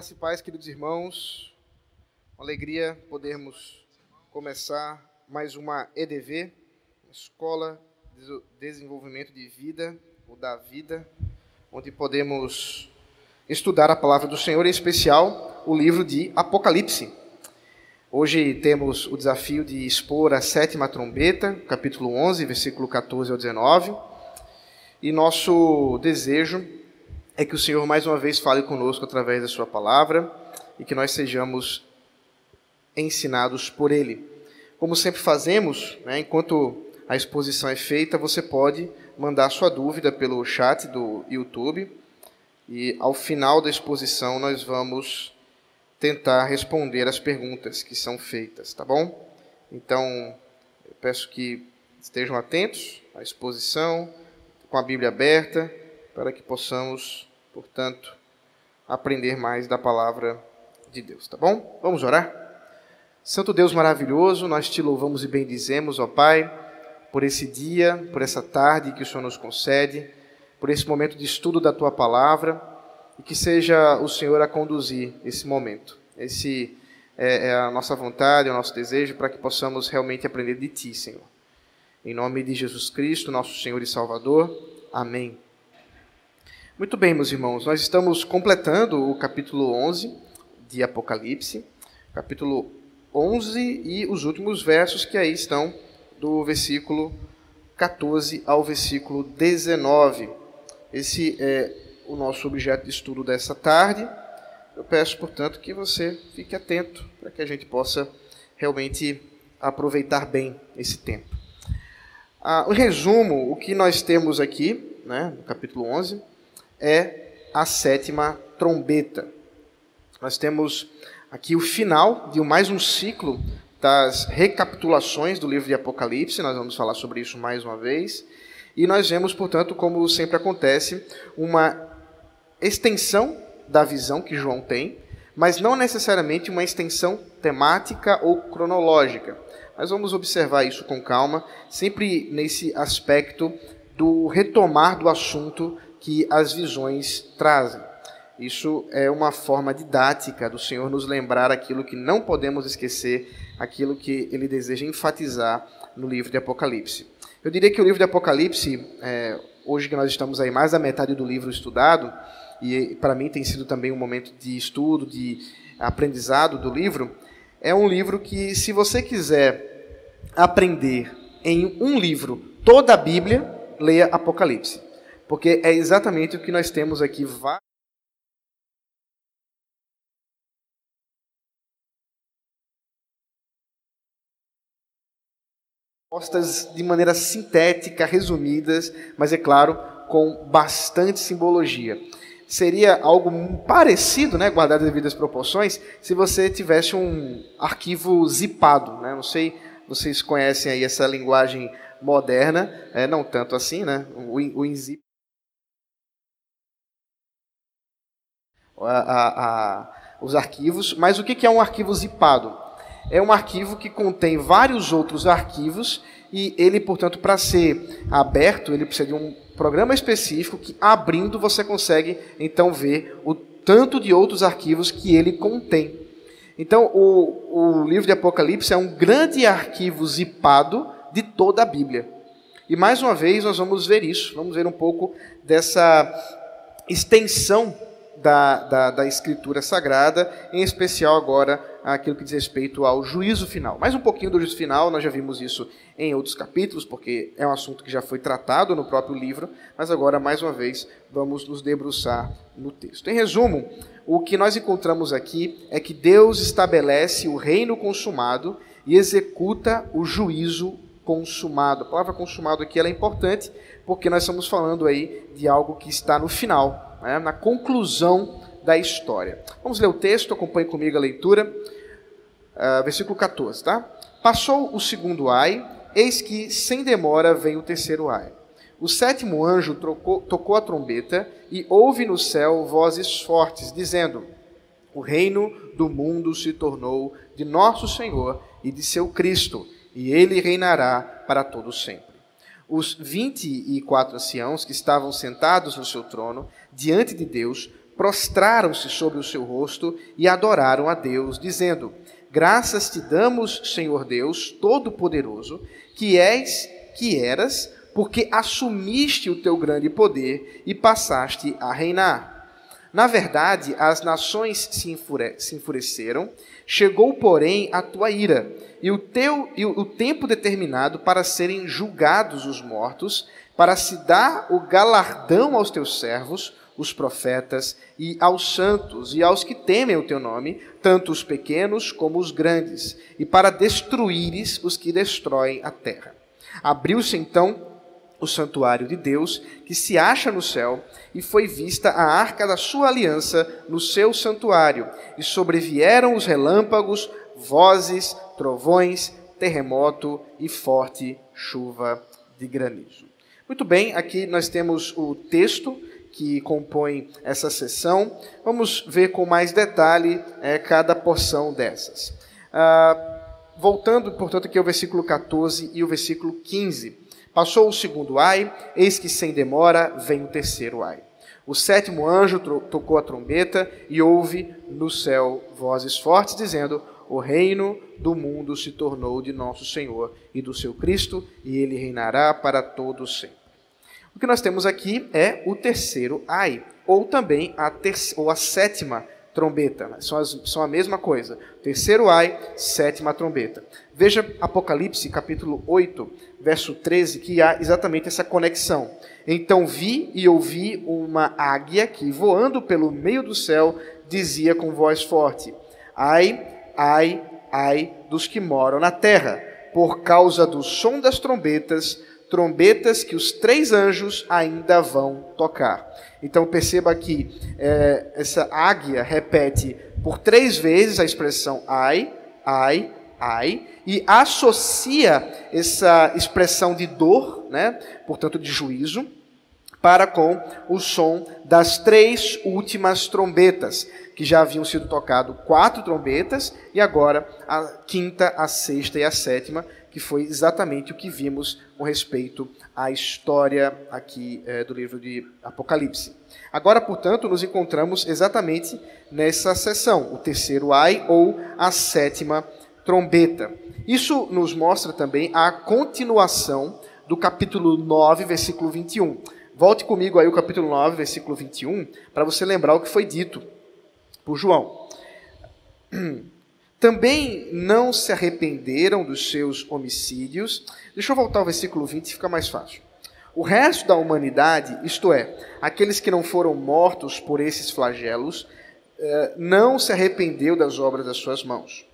Graça e paz, queridos irmãos. Uma alegria podermos começar mais uma EDV, Escola de Desenvolvimento de Vida, ou da Vida, onde podemos estudar a palavra do Senhor, em especial o livro de Apocalipse. Hoje temos o desafio de expor a sétima trombeta, capítulo 11, versículo 14 ao 19. E nosso desejo é que o Senhor mais uma vez fale conosco através da Sua palavra e que nós sejamos ensinados por Ele. Como sempre fazemos, né, enquanto a exposição é feita, você pode mandar sua dúvida pelo chat do YouTube e ao final da exposição nós vamos tentar responder as perguntas que são feitas, tá bom? Então, eu peço que estejam atentos à exposição, com a Bíblia aberta, para que possamos, portanto, aprender mais da palavra de Deus, tá bom? Vamos orar? Santo Deus maravilhoso, nós te louvamos e bendizemos, ó Pai, por esse dia, por essa tarde que o Senhor nos concede, por esse momento de estudo da tua palavra e que seja o Senhor a conduzir esse momento. Esse é, é a nossa vontade, é o nosso desejo para que possamos realmente aprender de Ti, Senhor. Em nome de Jesus Cristo, nosso Senhor e Salvador. Amém. Muito bem, meus irmãos, nós estamos completando o capítulo 11 de Apocalipse, capítulo 11 e os últimos versos que aí estão do versículo 14 ao versículo 19. Esse é o nosso objeto de estudo dessa tarde. Eu peço, portanto, que você fique atento para que a gente possa realmente aproveitar bem esse tempo. Ah, o resumo, o que nós temos aqui, né, no capítulo 11, é a sétima trombeta. Nós temos aqui o final de mais um ciclo das recapitulações do livro de Apocalipse, nós vamos falar sobre isso mais uma vez. E nós vemos, portanto, como sempre acontece, uma extensão da visão que João tem, mas não necessariamente uma extensão temática ou cronológica. Mas vamos observar isso com calma, sempre nesse aspecto do retomar do assunto que as visões trazem. Isso é uma forma didática do Senhor nos lembrar aquilo que não podemos esquecer, aquilo que ele deseja enfatizar no livro de Apocalipse. Eu diria que o livro de Apocalipse, é, hoje que nós estamos aí mais da metade do livro estudado, e para mim tem sido também um momento de estudo, de aprendizado do livro, é um livro que, se você quiser aprender em um livro toda a Bíblia, leia Apocalipse. Porque é exatamente o que nós temos aqui. Postas de maneira sintética, resumidas, mas é claro, com bastante simbologia seria algo parecido, né, guardado as devidas proporções, se você tivesse um arquivo zipado. Né? Não sei, vocês conhecem aí essa linguagem moderna, é, não tanto assim, né? o, o a, a, os arquivos, mas o que é um arquivo zipado? É um arquivo que contém vários outros arquivos e ele, portanto, para ser aberto, ele precisa de um programa específico que, abrindo, você consegue então ver o tanto de outros arquivos que ele contém. Então, o, o livro de Apocalipse é um grande arquivo zipado de toda a Bíblia. E mais uma vez nós vamos ver isso, vamos ver um pouco dessa extensão da, da, da, Escritura Sagrada, em especial agora aquilo que diz respeito ao juízo final. Mais um pouquinho do juízo final, nós já vimos isso em outros capítulos, porque é um assunto que já foi tratado no próprio livro, mas agora, mais uma vez, vamos nos debruçar no texto. Em resumo, o que nós encontramos aqui é que Deus estabelece o reino consumado e executa o juízo consumado. A palavra consumado aqui é importante, porque nós estamos falando aí de algo que está no final, né, na conclusão da história. Vamos ler o texto, acompanhe comigo a leitura. Uh, versículo 14, tá? Passou o segundo ai, eis que sem demora vem o terceiro ai. O sétimo anjo trocou, tocou a trombeta e houve no céu vozes fortes, dizendo: O reino do mundo se tornou de nosso Senhor e de seu Cristo, e ele reinará para todo sempre os vinte e quatro anciãos que estavam sentados no seu trono, diante de Deus, prostraram-se sobre o seu rosto e adoraram a Deus, dizendo: Graças te damos, Senhor Deus Todo-Poderoso, que és, que eras, porque assumiste o teu grande poder e passaste a reinar. Na verdade, as nações se, enfure se enfureceram, chegou, porém, a tua ira, e o, teu, e o tempo determinado para serem julgados os mortos, para se dar o galardão aos teus servos, os profetas, e aos santos, e aos que temem o teu nome, tanto os pequenos como os grandes, e para destruíres os que destroem a terra. Abriu-se então o santuário de Deus, que se acha no céu, e foi vista a arca da sua aliança no seu santuário, e sobrevieram os relâmpagos, vozes, trovões, terremoto e forte chuva de granizo. Muito bem, aqui nós temos o texto que compõe essa sessão. Vamos ver com mais detalhe é, cada porção dessas. Ah, voltando, portanto, aqui ao versículo 14 e o versículo 15. Passou o segundo ai, eis que sem demora vem o terceiro ai. O sétimo anjo tocou a trombeta e houve no céu vozes fortes dizendo: O reino do mundo se tornou de nosso Senhor e do seu Cristo, e ele reinará para todos sempre. O que nós temos aqui é o terceiro ai, ou também a, ou a sétima trombeta. Né? São, as, são a mesma coisa. Terceiro ai, sétima trombeta. Veja Apocalipse capítulo 8, verso 13, que há exatamente essa conexão. Então vi e ouvi uma águia que, voando pelo meio do céu, dizia com voz forte: Ai, ai, ai dos que moram na terra, por causa do som das trombetas, trombetas que os três anjos ainda vão tocar. Então perceba que é, essa águia repete por três vezes a expressão ai, ai, ai, e associa essa expressão de dor, né, portanto de juízo, para com o som das três últimas trombetas, que já haviam sido tocado quatro trombetas, e agora a quinta, a sexta e a sétima, que foi exatamente o que vimos com respeito à história aqui é, do livro de Apocalipse. Agora, portanto, nos encontramos exatamente nessa sessão, o terceiro ai ou a sétima trombeta. Isso nos mostra também a continuação do capítulo 9, versículo 21. Volte comigo aí o capítulo 9, versículo 21, para você lembrar o que foi dito por João. Também não se arrependeram dos seus homicídios. Deixa eu voltar ao versículo 20, fica mais fácil. O resto da humanidade, isto é, aqueles que não foram mortos por esses flagelos, eh, não se arrependeu das obras das suas mãos.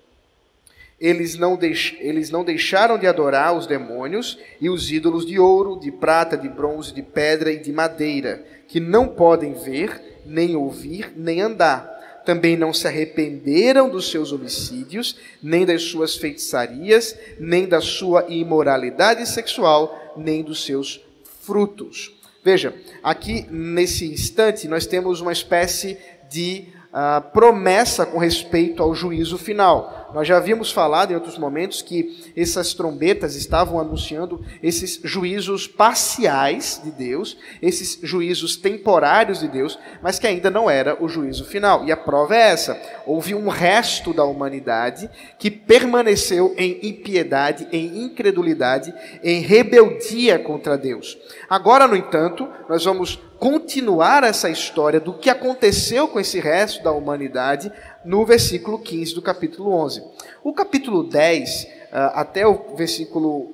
Eles não, deix... eles não deixaram de adorar os demônios e os ídolos de ouro, de prata, de bronze, de pedra e de madeira, que não podem ver, nem ouvir, nem andar. Também não se arrependeram dos seus homicídios, nem das suas feitiçarias, nem da sua imoralidade sexual, nem dos seus frutos. Veja, aqui nesse instante nós temos uma espécie de uh, promessa com respeito ao juízo final. Nós já havíamos falado em outros momentos que essas trombetas estavam anunciando esses juízos parciais de Deus, esses juízos temporários de Deus, mas que ainda não era o juízo final. E a prova é essa: houve um resto da humanidade que permaneceu em impiedade, em incredulidade, em rebeldia contra Deus. Agora, no entanto, nós vamos continuar essa história do que aconteceu com esse resto da humanidade no versículo 15 do capítulo 11. O capítulo 10, ah, até o versículo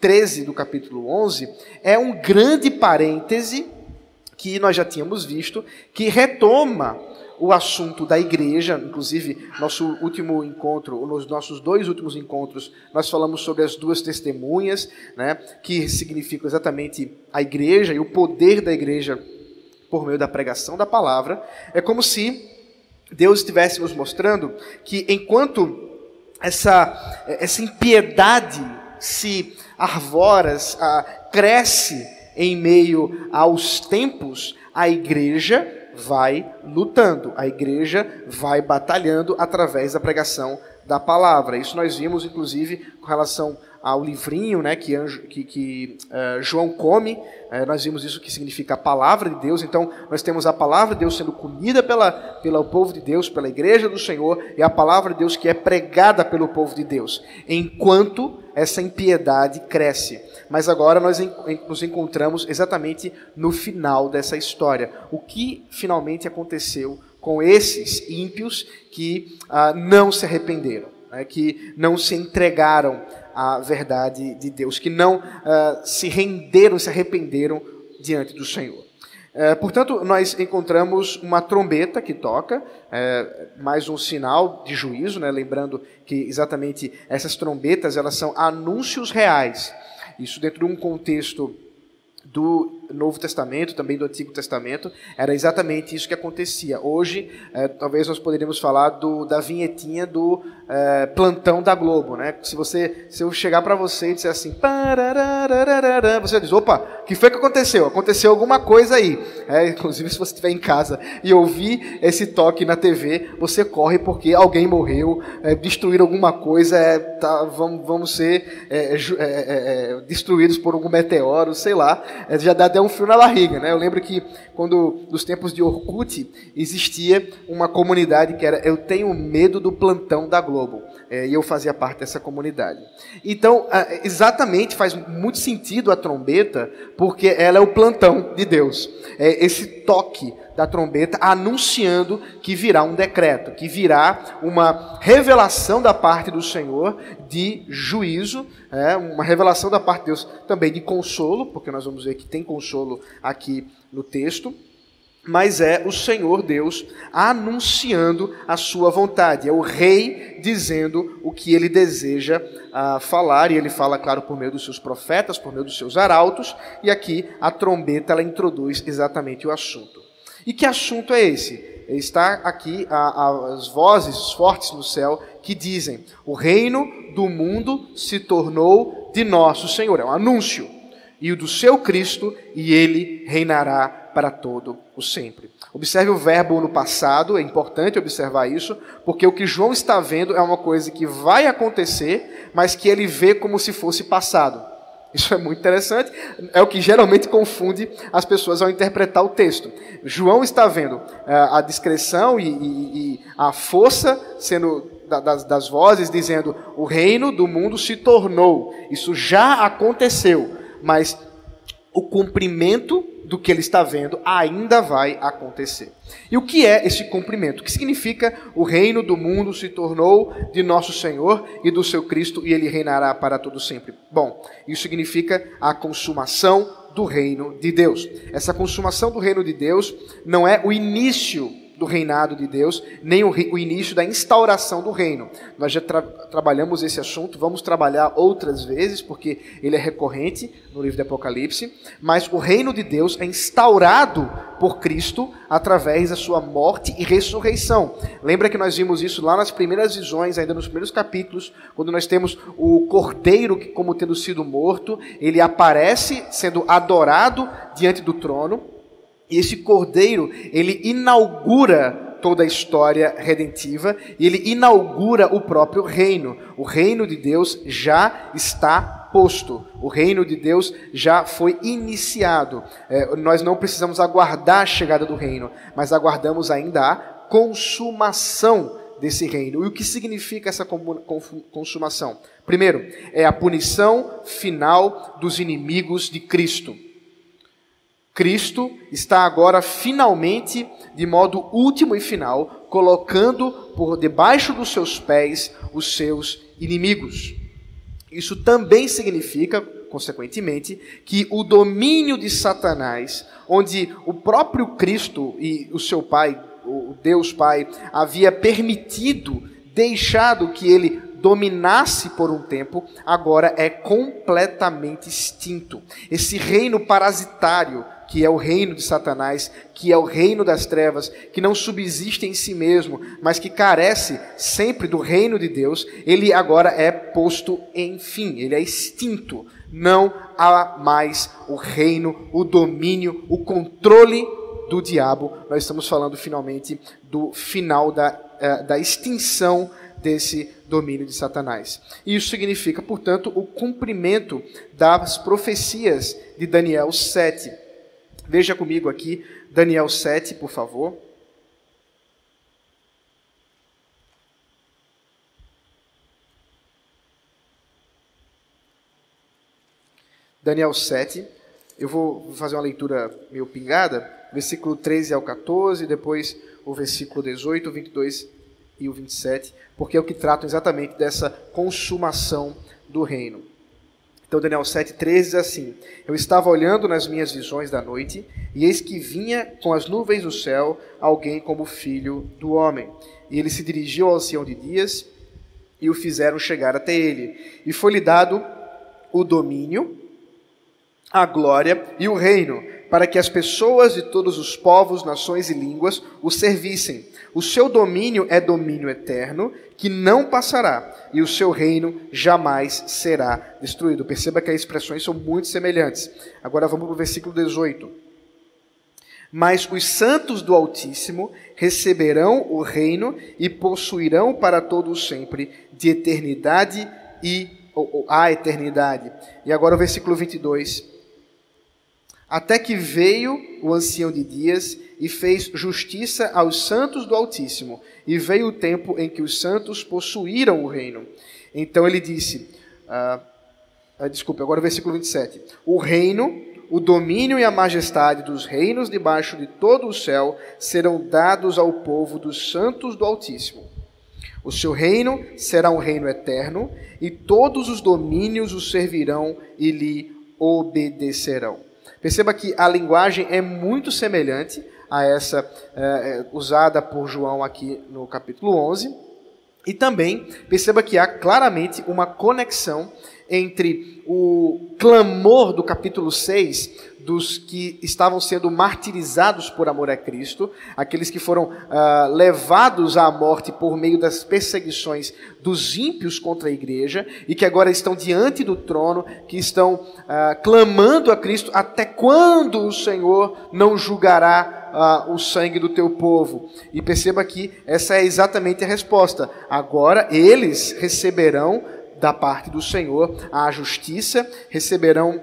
13 do capítulo 11, é um grande parêntese que nós já tínhamos visto, que retoma o assunto da igreja, inclusive nosso último encontro, nos nossos dois últimos encontros, nós falamos sobre as duas testemunhas, né, que significam exatamente a igreja e o poder da igreja por meio da pregação da palavra. É como se Deus estivesse nos mostrando que enquanto essa, essa impiedade se arvora, cresce em meio aos tempos, a igreja vai lutando, a igreja vai batalhando através da pregação da palavra. Isso nós vimos, inclusive, com relação ao livrinho né, que, que, que uh, João come. Uh, nós vimos isso que significa a palavra de Deus. Então, nós temos a palavra de Deus sendo comida pela, pelo povo de Deus, pela igreja do Senhor, e a palavra de Deus que é pregada pelo povo de Deus, enquanto essa impiedade cresce. Mas agora nós nos encontramos exatamente no final dessa história. O que finalmente aconteceu com esses ímpios que ah, não se arrependeram, né, que não se entregaram à verdade de Deus, que não ah, se renderam, se arrependeram diante do Senhor. É, portanto, nós encontramos uma trombeta que toca, é, mais um sinal de juízo, né? lembrando que exatamente essas trombetas elas são anúncios reais. Isso dentro de um contexto do Novo Testamento, também do Antigo Testamento, era exatamente isso que acontecia. Hoje, é, talvez nós poderíamos falar do, da vinhetinha do é, plantão da Globo, né? Se você, se eu chegar para você e disser assim, você diz, opa, que foi que aconteceu? Aconteceu alguma coisa aí. É, inclusive, se você estiver em casa e ouvir esse toque na TV, você corre porque alguém morreu, é, destruíram alguma coisa, é, tá, vamos, vamos ser é, é, destruídos por algum meteoro, sei lá. já dá até um frio na barriga, né? Eu lembro que quando nos tempos de Orkut existia uma comunidade que era eu tenho medo do plantão da Globo é, e eu fazia parte dessa comunidade. Então exatamente faz muito sentido a trombeta porque ela é o plantão de Deus, é esse toque da trombeta anunciando que virá um decreto, que virá uma revelação da parte do Senhor de juízo, é, uma revelação da parte de Deus também de consolo, porque nós vamos ver que tem consolo aqui no texto, mas é o Senhor Deus anunciando a sua vontade, é o rei dizendo o que ele deseja uh, falar, e ele fala, claro, por meio dos seus profetas, por meio dos seus arautos, e aqui a trombeta ela introduz exatamente o assunto. E que assunto é esse? Está aqui a, a, as vozes fortes no céu que dizem: o reino do mundo se tornou de nosso Senhor. É um anúncio. E o do seu Cristo, e ele reinará para todo o sempre. Observe o verbo no passado, é importante observar isso, porque o que João está vendo é uma coisa que vai acontecer, mas que ele vê como se fosse passado. Isso é muito interessante, é o que geralmente confunde as pessoas ao interpretar o texto. João está vendo uh, a discreção e, e, e, a força sendo das, das vozes dizendo o reino do mundo se tornou. Isso já aconteceu, mas o cumprimento do que ele está vendo ainda vai acontecer. E o que é esse cumprimento? O que significa o reino do mundo se tornou de nosso Senhor e do seu Cristo e ele reinará para todo sempre? Bom, isso significa a consumação do reino de Deus. Essa consumação do reino de Deus não é o início do reinado de Deus, nem o, o início da instauração do reino. Nós já tra trabalhamos esse assunto, vamos trabalhar outras vezes, porque ele é recorrente no livro de Apocalipse, mas o reino de Deus é instaurado por Cristo através da sua morte e ressurreição. Lembra que nós vimos isso lá nas primeiras visões, ainda nos primeiros capítulos, quando nós temos o cordeiro que, como tendo sido morto, ele aparece sendo adorado diante do trono e esse cordeiro, ele inaugura toda a história redentiva e ele inaugura o próprio reino. O reino de Deus já está posto, o reino de Deus já foi iniciado. É, nós não precisamos aguardar a chegada do reino, mas aguardamos ainda a consumação desse reino. E o que significa essa consumação? Primeiro, é a punição final dos inimigos de Cristo. Cristo está agora finalmente, de modo último e final, colocando por debaixo dos seus pés os seus inimigos. Isso também significa, consequentemente, que o domínio de Satanás, onde o próprio Cristo e o seu Pai, o Deus Pai, havia permitido, deixado que ele dominasse por um tempo, agora é completamente extinto. Esse reino parasitário que é o reino de Satanás, que é o reino das trevas, que não subsiste em si mesmo, mas que carece sempre do reino de Deus, ele agora é posto em fim, ele é extinto. Não há mais o reino, o domínio, o controle do diabo. Nós estamos falando finalmente do final da, eh, da extinção desse domínio de Satanás. E isso significa, portanto, o cumprimento das profecias de Daniel 7. Veja comigo aqui Daniel 7, por favor. Daniel 7. Eu vou fazer uma leitura meio pingada, versículo 13 ao 14, depois o versículo 18, 22 e o 27, porque é o que trata exatamente dessa consumação do reino. Então, Daniel 7,13 diz assim: Eu estava olhando nas minhas visões da noite, e eis que vinha com as nuvens do céu alguém como filho do homem. E ele se dirigiu ao ancião de dias, e o fizeram chegar até ele. E foi-lhe dado o domínio, a glória e o reino, para que as pessoas de todos os povos, nações e línguas o servissem. O seu domínio é domínio eterno, que não passará, e o seu reino jamais será destruído. Perceba que as expressões são muito semelhantes. Agora vamos para o versículo 18. Mas os santos do Altíssimo receberão o reino e possuirão para todo sempre, de eternidade e ou, ou, a eternidade. E agora o versículo 22 até que veio o ancião de dias e fez justiça aos santos do Altíssimo, e veio o tempo em que os santos possuíram o reino. Então ele disse, ah, ah, desculpe, agora o versículo 27. O reino, o domínio e a majestade dos reinos debaixo de todo o céu serão dados ao povo dos santos do Altíssimo. O seu reino será um reino eterno, e todos os domínios o servirão e lhe obedecerão. Perceba que a linguagem é muito semelhante a essa é, usada por João aqui no capítulo 11. E também perceba que há claramente uma conexão entre o clamor do capítulo 6 dos que estavam sendo martirizados por amor a Cristo, aqueles que foram uh, levados à morte por meio das perseguições dos ímpios contra a igreja e que agora estão diante do trono, que estão uh, clamando a Cristo: até quando o Senhor não julgará uh, o sangue do teu povo? E perceba que essa é exatamente a resposta. Agora eles receberão da parte do Senhor a justiça, receberão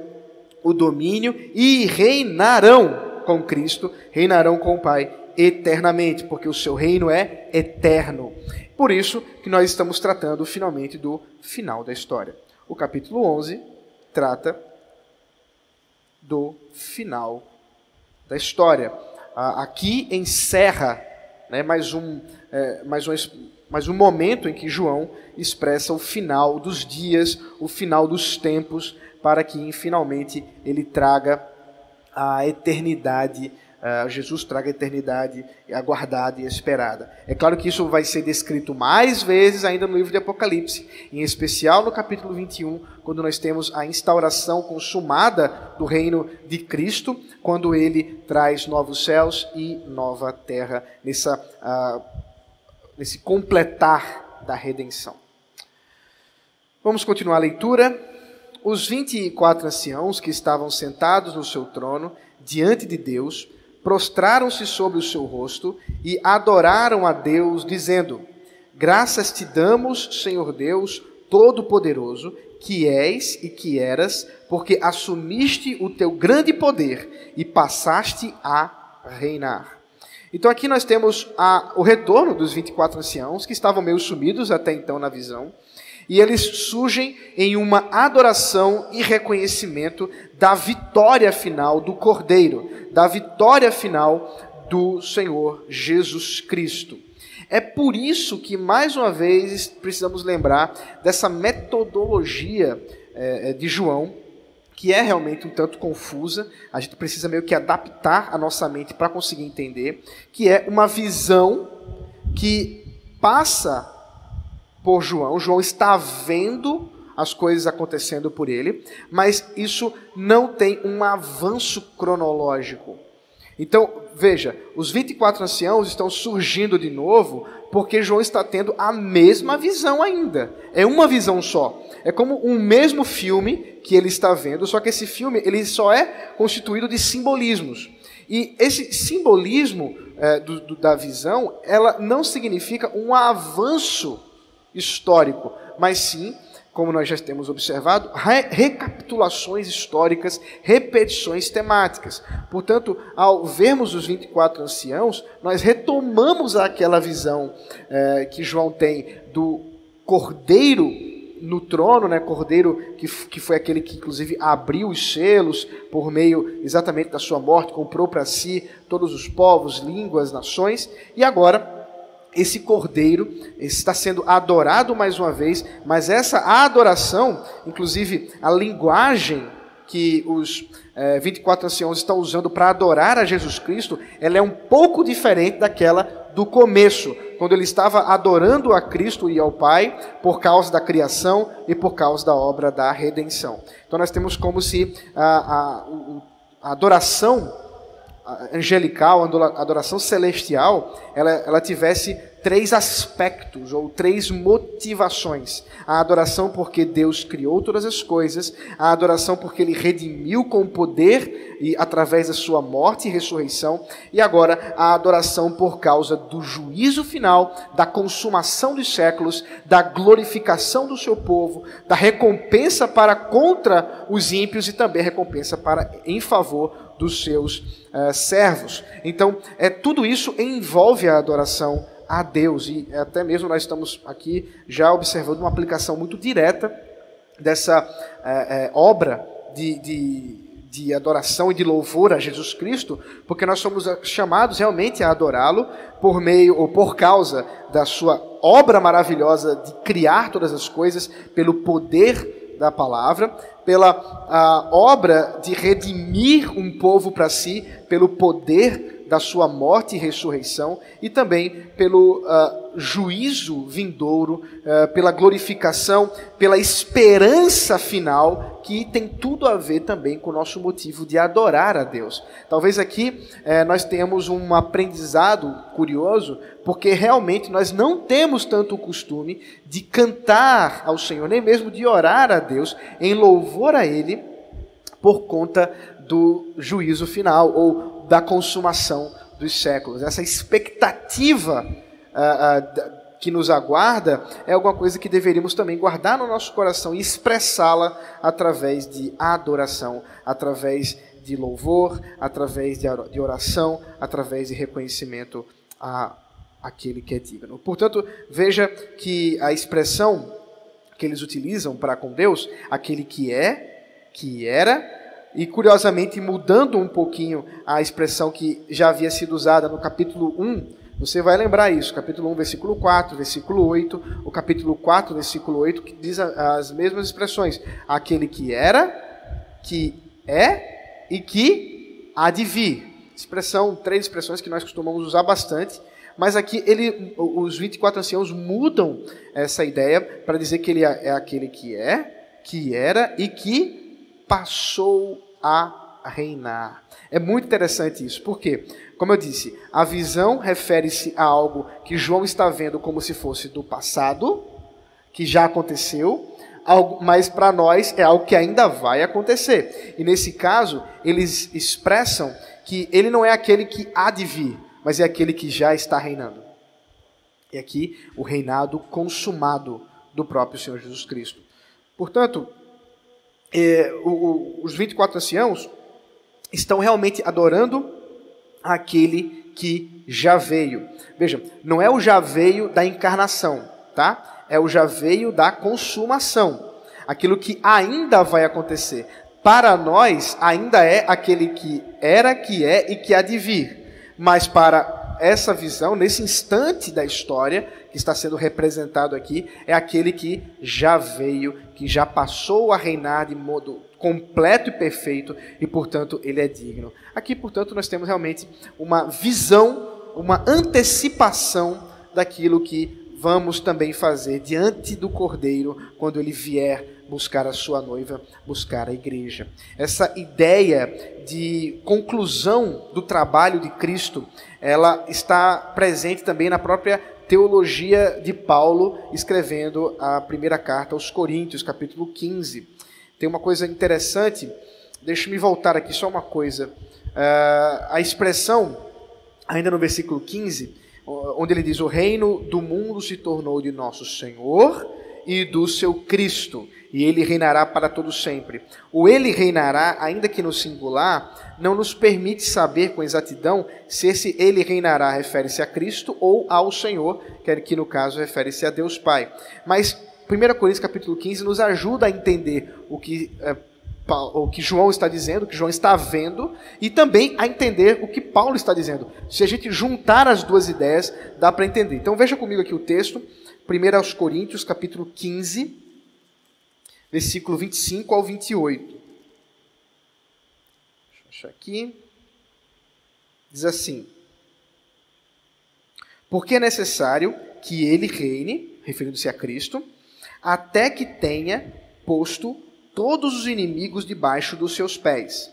o domínio e reinarão com Cristo, reinarão com o Pai eternamente, porque o seu reino é eterno. Por isso que nós estamos tratando finalmente do final da história. O capítulo 11 trata do final da história. Aqui encerra né, mais, um, é, mais, um, mais um momento em que João expressa o final dos dias, o final dos tempos, para que finalmente ele traga a eternidade, uh, Jesus traga a eternidade aguardada e esperada. É claro que isso vai ser descrito mais vezes ainda no livro de Apocalipse, em especial no capítulo 21, quando nós temos a instauração consumada do reino de Cristo, quando ele traz novos céus e nova terra, nessa, uh, nesse completar da redenção. Vamos continuar a leitura. Os vinte e quatro anciãos que estavam sentados no seu trono, diante de Deus, prostraram-se sobre o seu rosto e adoraram a Deus, dizendo: Graças te damos, Senhor Deus Todo-Poderoso, que és e que eras, porque assumiste o teu grande poder e passaste a reinar. Então aqui nós temos a, o retorno dos 24 anciãos, que estavam meio sumidos até então na visão, e eles surgem em uma adoração e reconhecimento da vitória final do Cordeiro, da vitória final do Senhor Jesus Cristo. É por isso que, mais uma vez, precisamos lembrar dessa metodologia é, de João, que é realmente um tanto confusa, a gente precisa meio que adaptar a nossa mente para conseguir entender, que é uma visão que passa por João. João está vendo as coisas acontecendo por ele, mas isso não tem um avanço cronológico. Então, veja, os 24 anciãos estão surgindo de novo porque João está tendo a mesma visão ainda. É uma visão só. É como um mesmo filme que ele está vendo, só que esse filme ele só é constituído de simbolismos. E esse simbolismo é, do, do, da visão, ela não significa um avanço histórico, mas sim, como nós já temos observado, re recapitulações históricas, repetições temáticas. Portanto, ao vermos os 24 anciãos, nós retomamos aquela visão é, que João tem do cordeiro no trono, né, Cordeiro, que, que foi aquele que inclusive abriu os selos por meio exatamente da sua morte, comprou para si todos os povos, línguas, nações, e agora esse Cordeiro está sendo adorado mais uma vez, mas essa adoração, inclusive a linguagem que os é, 24 anciãos estão usando para adorar a Jesus Cristo, ela é um pouco diferente daquela do começo, quando ele estava adorando a Cristo e ao Pai por causa da criação e por causa da obra da redenção. Então nós temos como se a, a, a adoração angelical, adoração celestial, ela, ela tivesse três aspectos ou três motivações. A adoração porque Deus criou todas as coisas, a adoração porque ele redimiu com poder e através da sua morte e ressurreição, e agora a adoração por causa do juízo final, da consumação dos séculos, da glorificação do seu povo, da recompensa para contra os ímpios e também recompensa para em favor dos seus uh, servos. Então, é tudo isso envolve a adoração a Deus. E até mesmo nós estamos aqui já observando uma aplicação muito direta dessa é, é, obra de, de, de, adoração e de louvor a Jesus Cristo, porque nós somos chamados realmente a adorá-lo por meio ou por causa da sua obra maravilhosa de criar todas as coisas, pelo poder da palavra, pela a obra de redimir um povo para si, pelo poder da sua morte e ressurreição e também pelo uh, juízo vindouro, uh, pela glorificação, pela esperança final, que tem tudo a ver também com o nosso motivo de adorar a Deus. Talvez aqui uh, nós tenhamos um aprendizado curioso, porque realmente nós não temos tanto o costume de cantar ao Senhor, nem mesmo de orar a Deus em louvor a Ele por conta do juízo final ou da consumação dos séculos. Essa expectativa uh, uh, que nos aguarda é alguma coisa que deveríamos também guardar no nosso coração e expressá-la através de adoração, através de louvor, através de oração, através de reconhecimento a aquele que é digno. Portanto, veja que a expressão que eles utilizam para com Deus, aquele que é, que era e curiosamente, mudando um pouquinho a expressão que já havia sido usada no capítulo 1, você vai lembrar isso, capítulo 1, versículo 4, versículo 8, o capítulo 4, versículo 8, que diz as mesmas expressões. Aquele que era, que é e que há de vir. Expressão, três expressões que nós costumamos usar bastante, mas aqui ele, os 24 anciãos mudam essa ideia para dizer que ele é, é aquele que é, que era e que passou a reinar. É muito interessante isso, porque, como eu disse, a visão refere-se a algo que João está vendo como se fosse do passado, que já aconteceu, mas para nós é algo que ainda vai acontecer. E nesse caso, eles expressam que ele não é aquele que há de vir, mas é aquele que já está reinando. E aqui o reinado consumado do próprio Senhor Jesus Cristo. Portanto, o, o, os 24 anciãos estão realmente adorando aquele que já veio. Veja, não é o já veio da encarnação, tá? É o já veio da consumação. Aquilo que ainda vai acontecer. Para nós, ainda é aquele que era, que é e que há de vir. Mas para essa visão, nesse instante da história, que está sendo representado aqui é aquele que já veio, que já passou a reinar de modo completo e perfeito e, portanto, ele é digno. Aqui, portanto, nós temos realmente uma visão, uma antecipação daquilo que vamos também fazer diante do Cordeiro quando ele vier buscar a sua noiva, buscar a igreja. Essa ideia de conclusão do trabalho de Cristo, ela está presente também na própria teologia de Paulo escrevendo a primeira carta aos Coríntios, capítulo 15. Tem uma coisa interessante, deixe-me voltar aqui só uma coisa. Uh, a expressão, ainda no versículo 15, onde ele diz: O reino do mundo se tornou de nosso Senhor e do seu Cristo, e ele reinará para todo sempre. O ele reinará, ainda que no singular, não nos permite saber com exatidão se esse ele reinará refere-se a Cristo ou ao Senhor, que no caso refere-se a Deus Pai. Mas 1 Coríntios capítulo 15 nos ajuda a entender o que é, o que João está dizendo, o que João está vendo, e também a entender o que Paulo está dizendo. Se a gente juntar as duas ideias, dá para entender. Então veja comigo aqui o texto, 1 aos Coríntios, capítulo 15, versículo 25 ao 28. Deixa eu achar aqui. Diz assim: Porque é necessário que ele reine, referindo-se a Cristo, até que tenha posto todos os inimigos debaixo dos seus pés.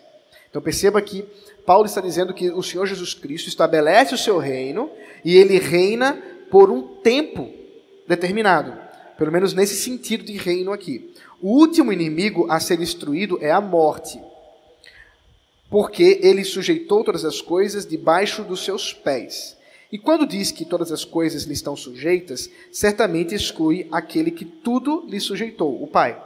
Então perceba que Paulo está dizendo que o Senhor Jesus Cristo estabelece o seu reino e ele reina por um tempo determinado. Pelo menos nesse sentido de reino aqui. O último inimigo a ser destruído é a morte. Porque ele sujeitou todas as coisas debaixo dos seus pés. E quando diz que todas as coisas lhe estão sujeitas, certamente exclui aquele que tudo lhe sujeitou, o Pai.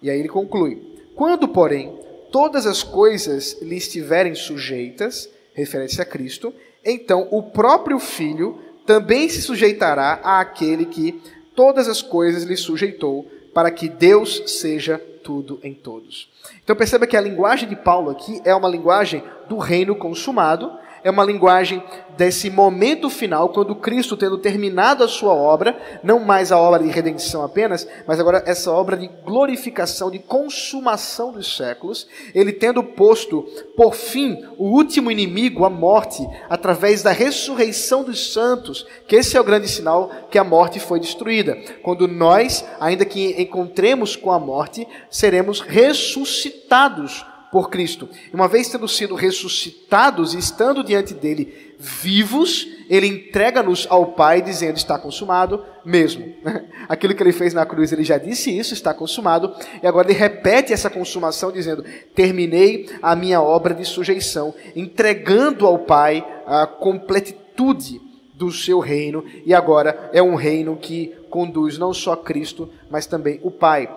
E aí ele conclui: Quando, porém, todas as coisas lhe estiverem sujeitas, refere-se a Cristo, então o próprio Filho também se sujeitará àquele que todas as coisas lhe sujeitou, para que Deus seja tudo em todos. Então perceba que a linguagem de Paulo aqui é uma linguagem do reino consumado, é uma linguagem desse momento final, quando Cristo, tendo terminado a sua obra, não mais a obra de redenção apenas, mas agora essa obra de glorificação, de consumação dos séculos, ele tendo posto por fim o último inimigo, a morte, através da ressurreição dos santos, que esse é o grande sinal que a morte foi destruída. Quando nós, ainda que encontremos com a morte, seremos ressuscitados por Cristo. Uma vez tendo sido ressuscitados e estando diante dele vivos, ele entrega-nos ao Pai dizendo: está consumado mesmo. Aquilo que ele fez na cruz, ele já disse isso, está consumado, e agora ele repete essa consumação dizendo: terminei a minha obra de sujeição, entregando ao Pai a completitude do seu reino, e agora é um reino que conduz não só Cristo, mas também o Pai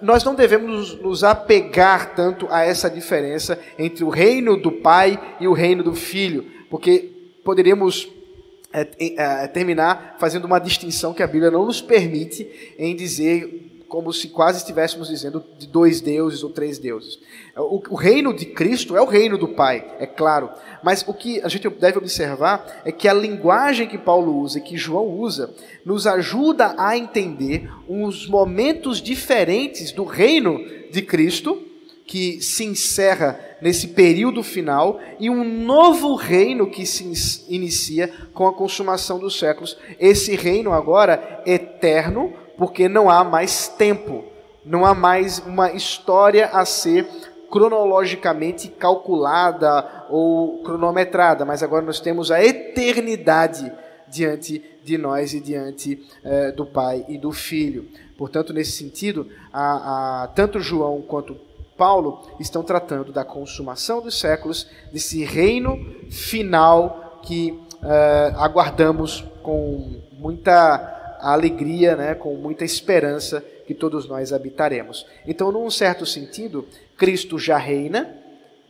nós não devemos nos apegar tanto a essa diferença entre o reino do Pai e o reino do Filho, porque poderíamos é, é, terminar fazendo uma distinção que a Bíblia não nos permite em dizer como se quase estivéssemos dizendo de dois deuses ou três deuses. O, o, reino de Cristo é o reino do Pai, é claro, mas o que a gente deve observar é que a linguagem que Paulo usa e que João usa nos ajuda a entender uns momentos diferentes do reino de Cristo, que se encerra nesse período final, e um novo reino que se inicia com a consumação dos séculos. Esse reino agora eterno, porque não há mais tempo, não há mais uma história a ser cronologicamente calculada ou cronometrada, mas agora nós temos a eternidade diante de nós e diante eh, do Pai e do Filho. Portanto, nesse sentido, a, a, tanto João quanto Paulo estão tratando da consumação dos séculos, desse reino final que eh, aguardamos com muita a alegria, né, com muita esperança que todos nós habitaremos. Então, num certo sentido, Cristo já reina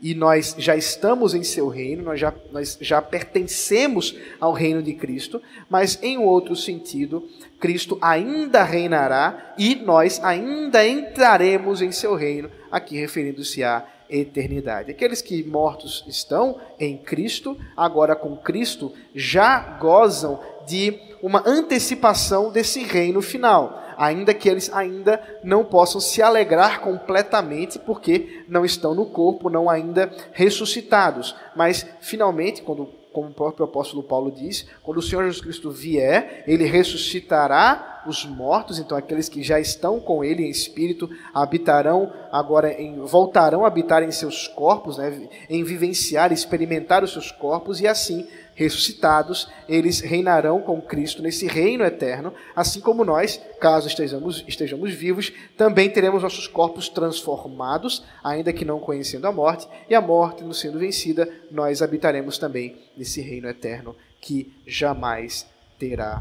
e nós já estamos em seu reino, nós já, nós já pertencemos ao reino de Cristo, mas em outro sentido, Cristo ainda reinará e nós ainda entraremos em seu reino, aqui referindo-se à eternidade. Aqueles que mortos estão em Cristo, agora com Cristo, já gozam de uma antecipação desse reino final, ainda que eles ainda não possam se alegrar completamente porque não estão no corpo, não ainda ressuscitados. Mas finalmente, quando como o próprio apóstolo Paulo diz, quando o Senhor Jesus Cristo vier, ele ressuscitará os mortos, então aqueles que já estão com ele em espírito habitarão agora em, voltarão a habitar em seus corpos, né, em vivenciar, experimentar os seus corpos e assim ressuscitados, eles reinarão com Cristo nesse reino eterno, assim como nós, caso estejamos, estejamos vivos, também teremos nossos corpos transformados, ainda que não conhecendo a morte, e a morte, não sendo vencida, nós habitaremos também nesse reino eterno que jamais terá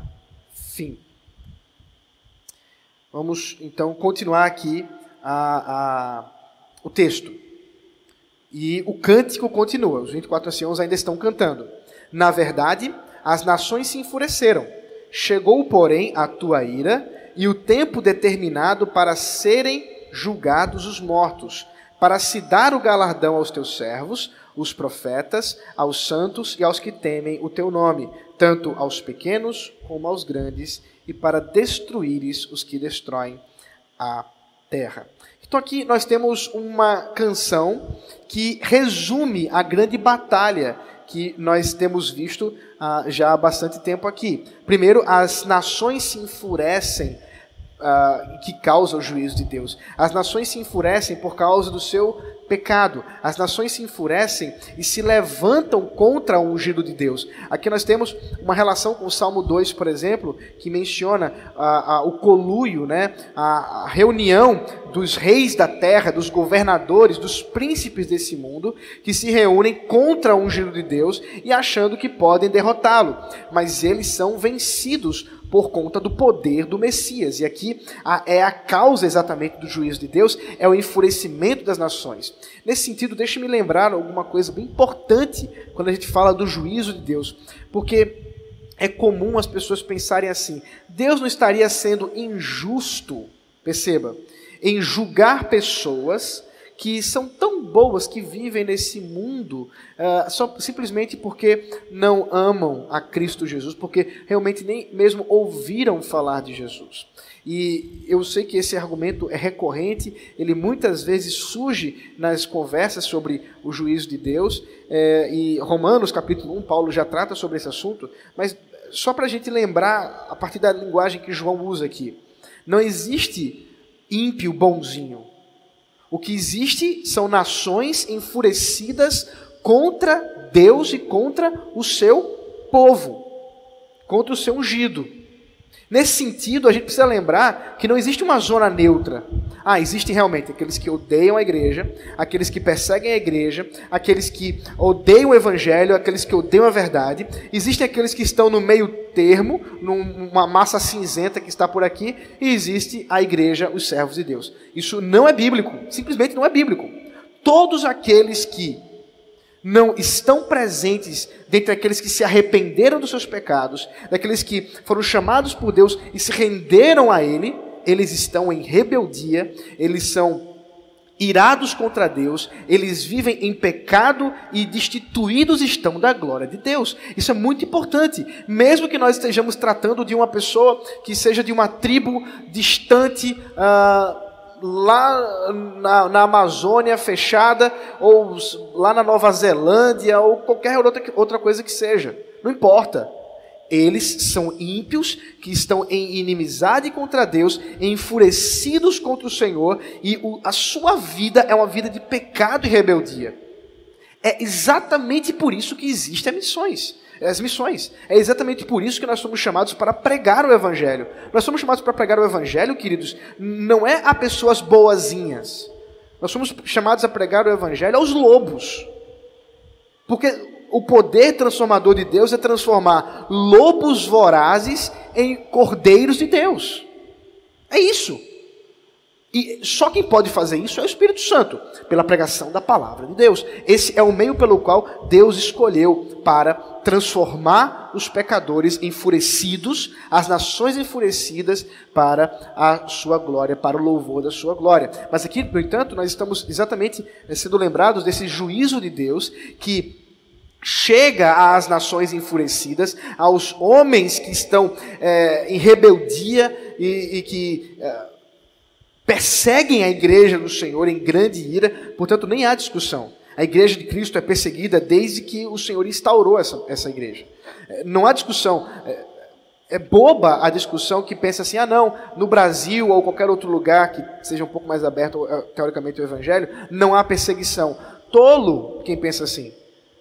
fim. Vamos então continuar aqui a, a, o texto. E o cântico continua, os 24 anciãos ainda estão cantando. Na verdade, as nações se enfureceram. Chegou, porém, a tua ira e o tempo determinado para serem julgados os mortos, para se dar o galardão aos teus servos, os profetas, aos santos e aos que temem o teu nome, tanto aos pequenos como aos grandes, e para destruíres os que destroem a terra. Então aqui nós temos uma canção que resume a grande batalha que nós temos visto ah, já há bastante tempo aqui. Primeiro, as nações se enfurecem uh, que causa o juízo de Deus. As nações se enfurecem por causa do seu pecado. As nações se enfurecem e se levantam contra o ungido de Deus. Aqui nós temos uma relação com o Salmo 2, por exemplo, que menciona uh, uh, o coluio, né, a, a reunião dos reis da terra, dos governadores, dos príncipes desse mundo, que se reúnem contra o ungido de Deus e achando que podem derrotá-lo. Mas eles são vencidos por conta do poder do Messias. E aqui a, é a causa exatamente do juízo de Deus, é o enfurecimento das nações. Nesse sentido, deixe-me lembrar alguma coisa bem importante quando a gente fala do juízo de Deus, porque é comum as pessoas pensarem assim: Deus não estaria sendo injusto, perceba, em julgar pessoas que são tão boas que vivem nesse mundo uh, só simplesmente porque não amam a Cristo Jesus, porque realmente nem mesmo ouviram falar de Jesus. E eu sei que esse argumento é recorrente, ele muitas vezes surge nas conversas sobre o juízo de Deus, é, e Romanos capítulo 1, Paulo já trata sobre esse assunto, mas só para a gente lembrar, a partir da linguagem que João usa aqui, não existe ímpio bonzinho, o que existe são nações enfurecidas contra Deus e contra o seu povo, contra o seu ungido. Nesse sentido, a gente precisa lembrar que não existe uma zona neutra. Ah, existem realmente aqueles que odeiam a igreja, aqueles que perseguem a igreja, aqueles que odeiam o evangelho, aqueles que odeiam a verdade. Existem aqueles que estão no meio termo, numa massa cinzenta que está por aqui, e existe a igreja, os servos de Deus. Isso não é bíblico, simplesmente não é bíblico. Todos aqueles que não estão presentes dentre aqueles que se arrependeram dos seus pecados, daqueles que foram chamados por Deus e se renderam a Ele, eles estão em rebeldia, eles são irados contra Deus, eles vivem em pecado e destituídos estão da glória de Deus. Isso é muito importante, mesmo que nós estejamos tratando de uma pessoa que seja de uma tribo distante. Uh, lá na, na, Amazônia fechada, ou lá na Nova Zelândia, ou qualquer outra, outra coisa que seja. Não importa. Eles são ímpios que estão em inimizade contra Deus, enfurecidos contra o Senhor, e o, a sua vida é uma vida de pecado e rebeldia. É exatamente por isso que existem missões as missões. É exatamente por isso que nós somos chamados para pregar o Evangelho. Nós somos chamados para pregar o Evangelho, queridos, não é a pessoas boazinhas. Nós somos chamados a pregar o Evangelho aos lobos. Porque o poder transformador de Deus é transformar lobos vorazes em cordeiros de Deus. É isso. E só quem pode fazer isso é o Espírito Santo, pela pregação da palavra de Deus. Esse é o meio pelo qual Deus escolheu para transformar os pecadores enfurecidos, as nações enfurecidas, para a sua glória, para o louvor da sua glória. Mas aqui, no entanto, nós estamos exatamente eh, sendo lembrados desse juízo de Deus que chega às nações enfurecidas, aos homens que estão é, em rebeldia e, e que. É, perseguem a igreja do Senhor em grande ira, portanto, nem há discussão. A igreja de Cristo é perseguida desde que o Senhor instaurou essa, essa igreja. É, não há discussão. É, é boba a discussão que pensa assim: ah, não, no Brasil ou qualquer outro lugar que seja um pouco mais aberto, é, teoricamente, ao Evangelho, não há perseguição. Tolo quem pensa assim.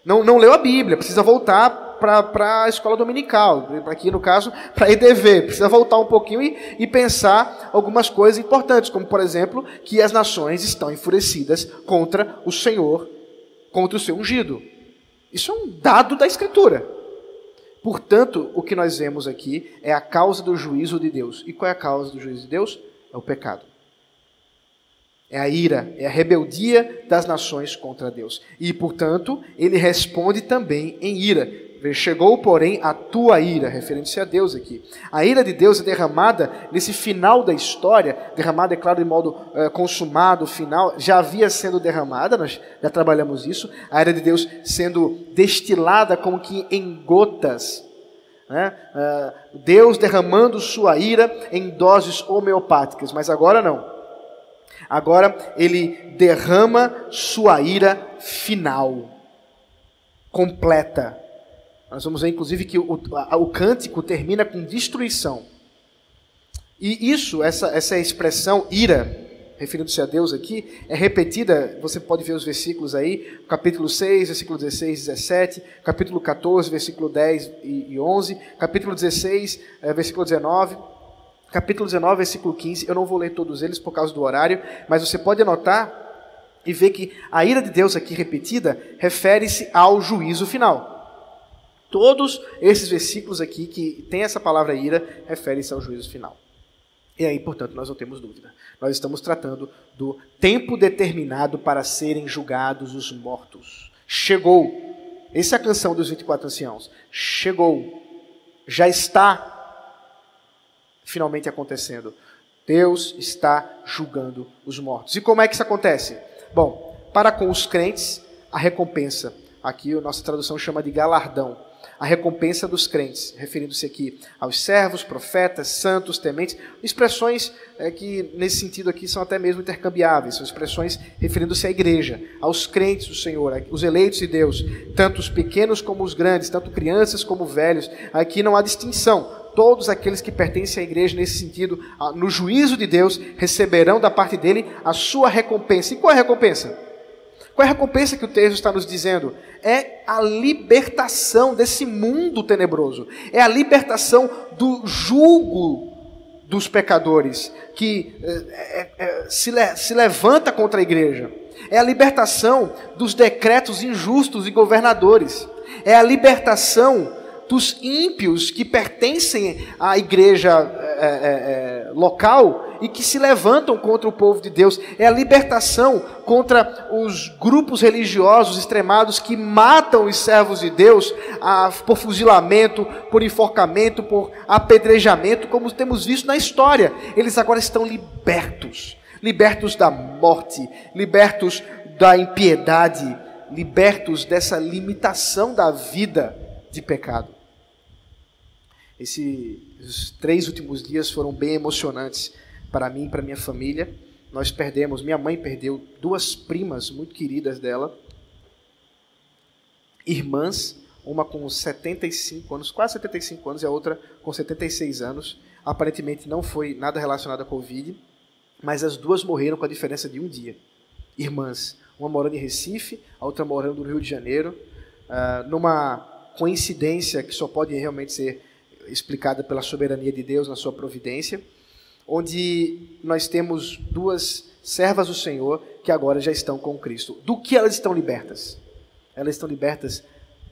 Não, não leu a Bíblia, precisa voltar para a escola dominical, aqui no caso, para a EDV. Precisa voltar um pouquinho e, e pensar algumas coisas importantes, como por exemplo, que as nações estão enfurecidas contra o Senhor, contra o seu ungido. Isso é um dado da Escritura. Portanto, o que nós vemos aqui é a causa do juízo de Deus. E qual é a causa do juízo de Deus? É o pecado. É a ira, é a rebeldia das nações contra Deus. E, portanto, ele responde também em ira. Chegou, porém, a tua ira, referindo-se a Deus aqui. A ira de Deus é derramada nesse final da história, derramada, é claro, de modo é, consumado, final, já havia sendo derramada, nós já trabalhamos isso. A ira de Deus sendo destilada como que em gotas. Né? Uh, Deus derramando sua ira em doses homeopáticas, mas agora não. Agora ele derrama sua ira final, completa. Nós vamos ver, inclusive, que o, o cântico termina com destruição. E isso, essa, essa expressão ira, referindo-se a Deus aqui, é repetida, você pode ver os versículos aí, capítulo 6, versículo 16 e 17, capítulo 14, versículo 10 e 11, capítulo 16, eh, versículo 19, capítulo 19, versículo 15. Eu não vou ler todos eles por causa do horário, mas você pode anotar e ver que a ira de Deus aqui repetida refere-se ao juízo final. Todos esses versículos aqui que tem essa palavra ira referem-se ao juízo final. E aí, portanto, nós não temos dúvida. Nós estamos tratando do tempo determinado para serem julgados os mortos. Chegou. Essa é a canção dos 24 anciãos. Chegou. Já está finalmente acontecendo. Deus está julgando os mortos. E como é que isso acontece? Bom, para com os crentes, a recompensa. Aqui a nossa tradução chama de galardão. A recompensa dos crentes, referindo-se aqui aos servos, profetas, santos, tementes, expressões é, que nesse sentido aqui são até mesmo intercambiáveis, são expressões referindo-se à igreja, aos crentes do Senhor, os eleitos de Deus, tanto os pequenos como os grandes, tanto crianças como velhos. Aqui não há distinção todos aqueles que pertencem à igreja nesse sentido, no juízo de Deus, receberão da parte dele a sua recompensa. E qual é a recompensa? Qual é a recompensa que o texto está nos dizendo? É a libertação desse mundo tenebroso. É a libertação do julgo dos pecadores que é, é, se, le, se levanta contra a igreja. É a libertação dos decretos injustos e governadores. É a libertação dos ímpios que pertencem à igreja é, local e que se levantam contra o povo de Deus. É a libertação contra os grupos religiosos extremados que matam os servos de Deus a, por fuzilamento, por enforcamento, por apedrejamento, como temos visto na história. Eles agora estão libertos libertos da morte, libertos da impiedade, libertos dessa limitação da vida de pecado. Esses três últimos dias foram bem emocionantes para mim para minha família. Nós perdemos, minha mãe perdeu duas primas muito queridas dela, irmãs, uma com 75 anos, quase 75 anos, e a outra com 76 anos. Aparentemente não foi nada relacionado à Covid, mas as duas morreram com a diferença de um dia. Irmãs, uma morando em Recife, a outra morando no Rio de Janeiro, uh, numa coincidência que só pode realmente ser explicada pela soberania de Deus na sua providência, onde nós temos duas servas do Senhor que agora já estão com Cristo. Do que elas estão libertas? Elas estão libertas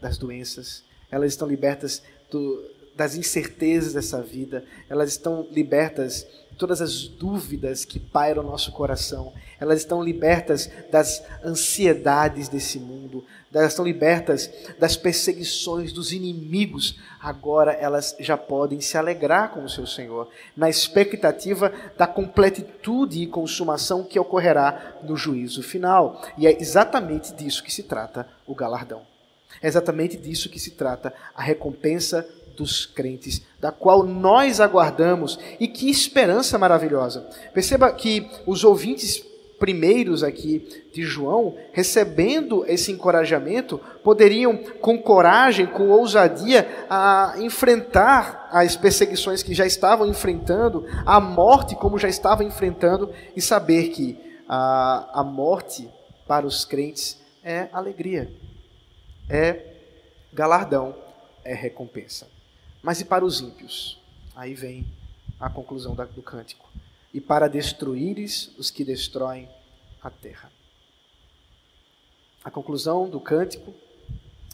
das doenças, elas estão libertas do, das incertezas dessa vida, elas estão libertas de todas as dúvidas que pairam no nosso coração, elas estão libertas das ansiedades desse mundo, elas estão libertas das perseguições dos inimigos. Agora elas já podem se alegrar com o seu Senhor, na expectativa da completitude e consumação que ocorrerá no juízo final. E é exatamente disso que se trata o galardão. É exatamente disso que se trata a recompensa dos crentes, da qual nós aguardamos. E que esperança maravilhosa! Perceba que os ouvintes primeiros aqui de João, recebendo esse encorajamento, poderiam, com coragem, com ousadia, a enfrentar as perseguições que já estavam enfrentando, a morte como já estavam enfrentando, e saber que a, a morte para os crentes é alegria, é galardão, é recompensa. Mas e para os ímpios? Aí vem a conclusão do cântico. E para destruíres os que destroem a terra. A conclusão do cântico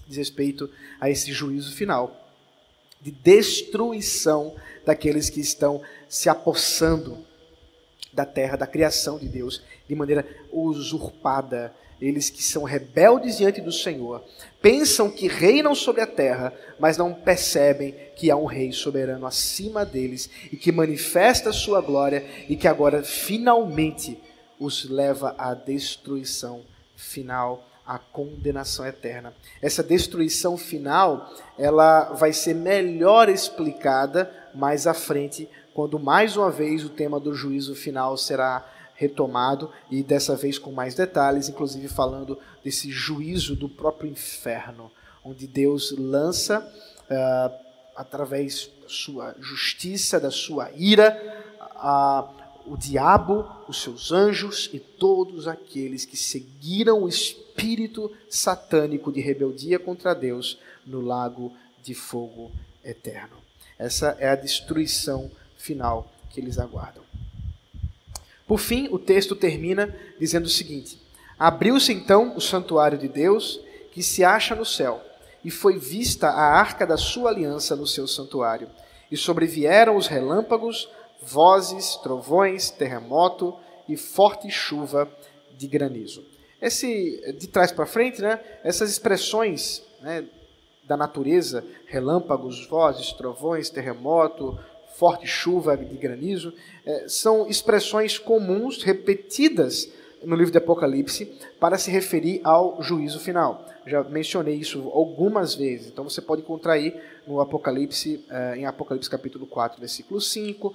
diz respeito a esse juízo final. de destruição daqueles que estão se apossando da terra, da criação de Deus, de maneira usurpada. Eles que são rebeldes diante do Senhor, pensam que reinam sobre a terra, mas não percebem que há um rei soberano acima deles e que manifesta a sua glória e que agora finalmente os leva à destruição final, à condenação eterna. Essa destruição final, ela vai ser melhor explicada mais à frente, quando mais uma vez o tema do juízo final será retomado e dessa vez com mais detalhes, inclusive falando desse juízo do próprio inferno, onde Deus lança uh, através da sua justiça, da sua ira, uh, o diabo, os seus anjos e todos aqueles que seguiram o espírito satânico de rebeldia contra Deus no lago de fogo eterno. Essa é a destruição final que eles aguardam. Por fim, o texto termina dizendo o seguinte: Abriu-se então o santuário de Deus, que se acha no céu, e foi vista a arca da sua aliança no seu santuário. E sobrevieram os relâmpagos, vozes, trovões, terremoto e forte chuva de granizo. Esse de trás para frente, né, essas expressões né, da natureza, relâmpagos, vozes, trovões, terremoto, forte chuva de granizo, é, são expressões comuns, repetidas no livro de Apocalipse, para se referir ao juízo final. Já mencionei isso algumas vezes, então você pode encontrar aí no Apocalipse, é, em Apocalipse capítulo 4, versículo 5,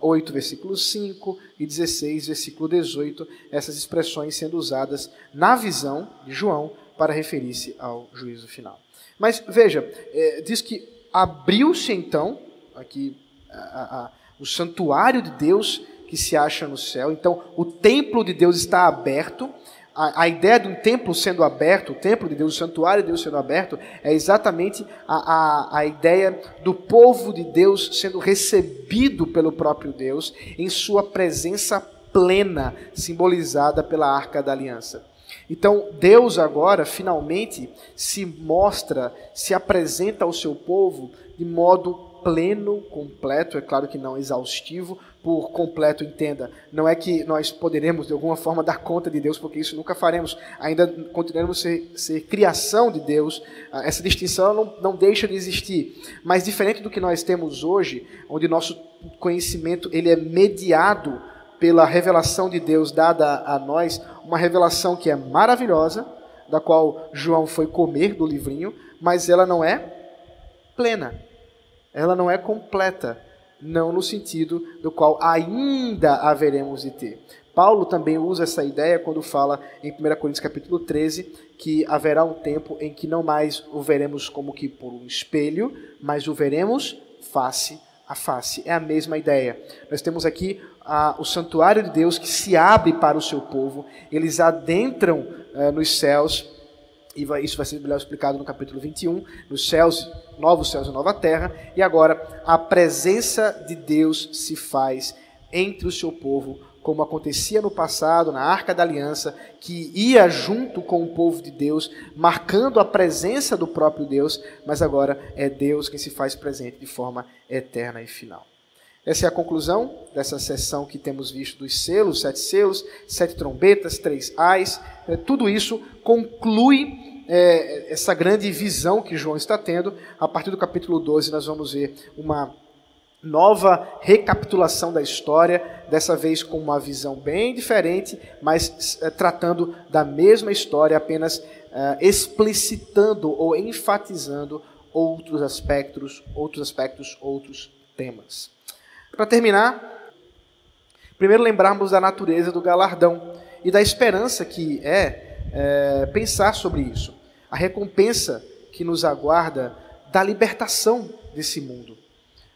8, versículo 5 e 16, versículo 18, essas expressões sendo usadas na visão de João para referir-se ao juízo final. Mas veja, é, diz que abriu-se então, aqui a, a, o santuário de Deus que se acha no céu. Então, o templo de Deus está aberto. A, a, ideia de um templo sendo aberto, o templo de Deus, o santuário de Deus sendo aberto, é exatamente a, a, a ideia do povo de Deus sendo recebido pelo próprio Deus em sua presença plena, simbolizada pela arca da aliança. Então, Deus agora, finalmente, se mostra, se apresenta ao seu povo de modo pleno, completo, é claro que não exaustivo, por completo entenda, não é que nós poderemos de alguma forma dar conta de Deus, porque isso nunca faremos, ainda continuaremos ser, ser criação de Deus, ah, essa distinção não, não deixa de existir, mas diferente do que nós temos hoje, onde nosso conhecimento ele é mediado pela revelação de Deus dada a nós, uma revelação que é maravilhosa, da qual João foi comer do livrinho, mas ela não é plena ela não é completa, não no sentido do qual ainda haveremos de ter. Paulo também usa essa ideia quando fala em 1 Coríntios capítulo 13 que haverá um tempo em que não mais o veremos como que por um espelho, mas o veremos face a face. É a mesma ideia. Nós temos aqui ah, o santuário de Deus que se abre para o seu povo, eles adentram eh, nos céus e vai, isso vai ser melhor explicado no capítulo 21, nos céus, novos céus e nova terra. E agora, a presença de Deus se faz entre o seu povo, como acontecia no passado, na Arca da Aliança, que ia junto com o povo de Deus, marcando a presença do próprio Deus, mas agora é Deus quem se faz presente de forma eterna e final. Essa é a conclusão dessa sessão que temos visto dos selos, sete selos, sete trombetas, três ais. É, tudo isso conclui é, essa grande visão que João está tendo. A partir do capítulo 12, nós vamos ver uma nova recapitulação da história, dessa vez com uma visão bem diferente, mas é, tratando da mesma história, apenas é, explicitando ou enfatizando outros aspectos, outros aspectos, outros temas. Para terminar, primeiro lembrarmos da natureza do galardão e da esperança que é, é pensar sobre isso. A recompensa que nos aguarda da libertação desse mundo.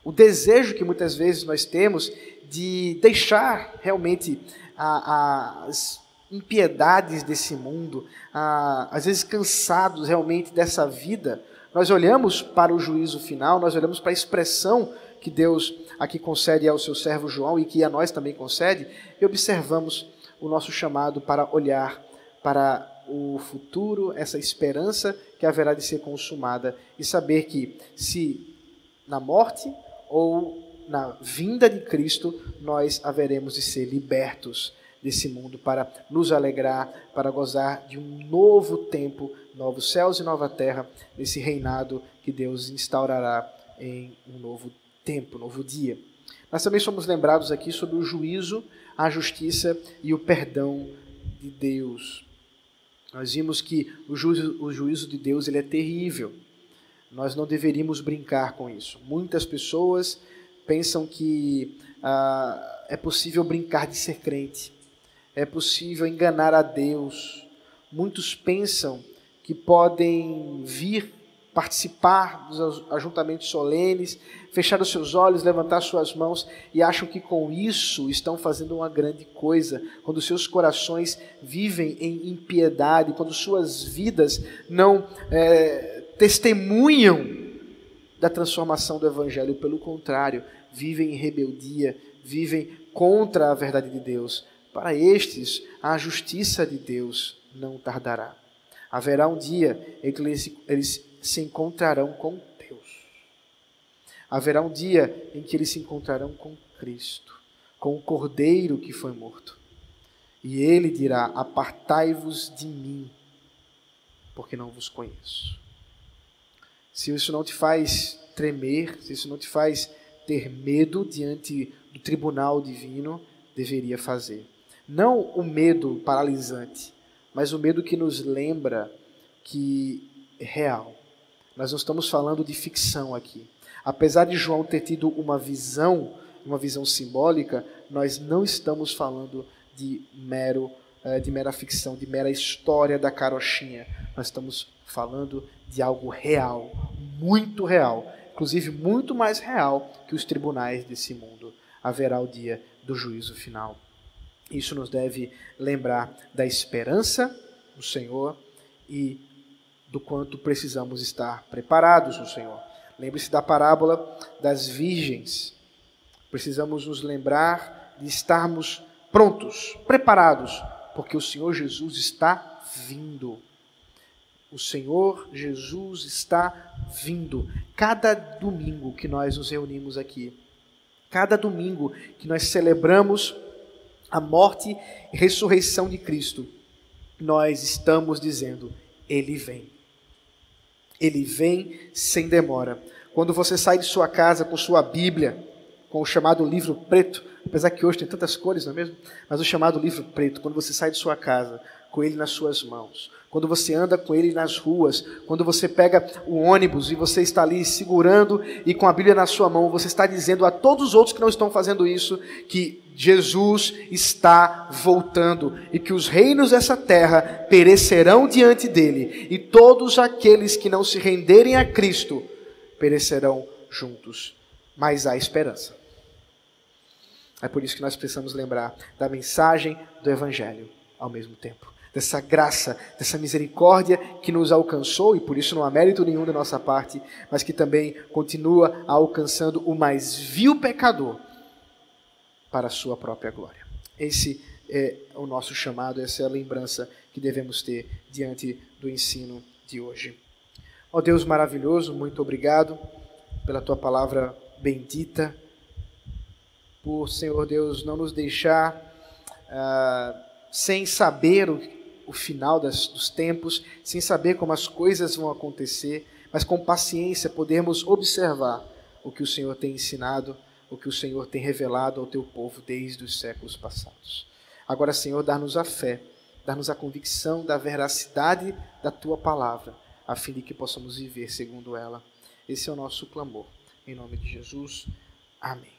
O desejo que muitas vezes nós temos de deixar realmente a, as impiedades desse mundo, a, às vezes cansados realmente dessa vida, nós olhamos para o juízo final, nós olhamos para a expressão que Deus aqui concede ao seu servo João e que a nós também concede, e observamos o nosso chamado para olhar para o futuro, essa esperança que haverá de ser consumada e saber que se na morte ou na vinda de Cristo, nós haveremos de ser libertos desse mundo para nos alegrar, para gozar de um novo tempo, novos céus e nova terra, nesse reinado que Deus instaurará em um novo tempo, um novo dia. Nós também somos lembrados aqui sobre o juízo, a justiça e o perdão de Deus. Nós vimos que o juízo, o juízo de Deus ele é terrível. Nós não deveríamos brincar com isso. Muitas pessoas pensam que ah, é possível brincar de ser crente, é possível enganar a Deus. Muitos pensam que podem vir participar dos ajuntamentos solenes, fechar os seus olhos, levantar suas mãos e acham que com isso estão fazendo uma grande coisa. Quando seus corações vivem em impiedade, quando suas vidas não é, testemunham da transformação do Evangelho, pelo contrário, vivem em rebeldia, vivem contra a verdade de Deus. Para estes, a justiça de Deus não tardará. Haverá um dia em que eles, eles se encontrarão com Deus. Haverá um dia em que eles se encontrarão com Cristo, com o Cordeiro que foi morto. E ele dirá: Apartai-vos de mim, porque não vos conheço. Se isso não te faz tremer, se isso não te faz ter medo diante do tribunal divino, deveria fazer. Não o medo paralisante, mas o medo que nos lembra que é real. Nós não estamos falando de ficção aqui. Apesar de João ter tido uma visão, uma visão simbólica, nós não estamos falando de mero eh, de mera ficção, de mera história da carochinha. Nós estamos falando de algo real, muito real, inclusive muito mais real que os tribunais desse mundo. Haverá o dia do juízo final. Isso nos deve lembrar da esperança no Senhor e do quanto precisamos estar preparados no Senhor. Lembre-se da parábola das virgens. Precisamos nos lembrar de estarmos prontos, preparados, porque o Senhor Jesus está vindo. O Senhor Jesus está vindo. Cada domingo que nós nos reunimos aqui, cada domingo que nós celebramos a morte e ressurreição de Cristo, nós estamos dizendo: Ele vem. Ele vem sem demora. Quando você sai de sua casa com sua Bíblia, com o chamado livro preto, apesar que hoje tem tantas cores, não é mesmo? Mas o chamado livro preto, quando você sai de sua casa com ele nas suas mãos, quando você anda com ele nas ruas, quando você pega o ônibus e você está ali segurando e com a Bíblia na sua mão, você está dizendo a todos os outros que não estão fazendo isso que Jesus está voltando e que os reinos dessa terra perecerão diante dele e todos aqueles que não se renderem a Cristo perecerão juntos. Mas há esperança. É por isso que nós precisamos lembrar da mensagem do Evangelho ao mesmo tempo. Dessa graça, dessa misericórdia que nos alcançou, e por isso não há mérito nenhum da nossa parte, mas que também continua alcançando o mais vil pecador para a sua própria glória. Esse é o nosso chamado, essa é a lembrança que devemos ter diante do ensino de hoje. Ó Deus maravilhoso, muito obrigado pela tua palavra bendita, por, Senhor Deus, não nos deixar uh, sem saber o, o final das, dos tempos, sem saber como as coisas vão acontecer, mas com paciência podermos observar o que o Senhor tem ensinado o que o Senhor tem revelado ao teu povo desde os séculos passados. Agora, Senhor, dá-nos a fé, dá-nos a convicção da veracidade da tua palavra, a fim de que possamos viver segundo ela. Esse é o nosso clamor. Em nome de Jesus. Amém.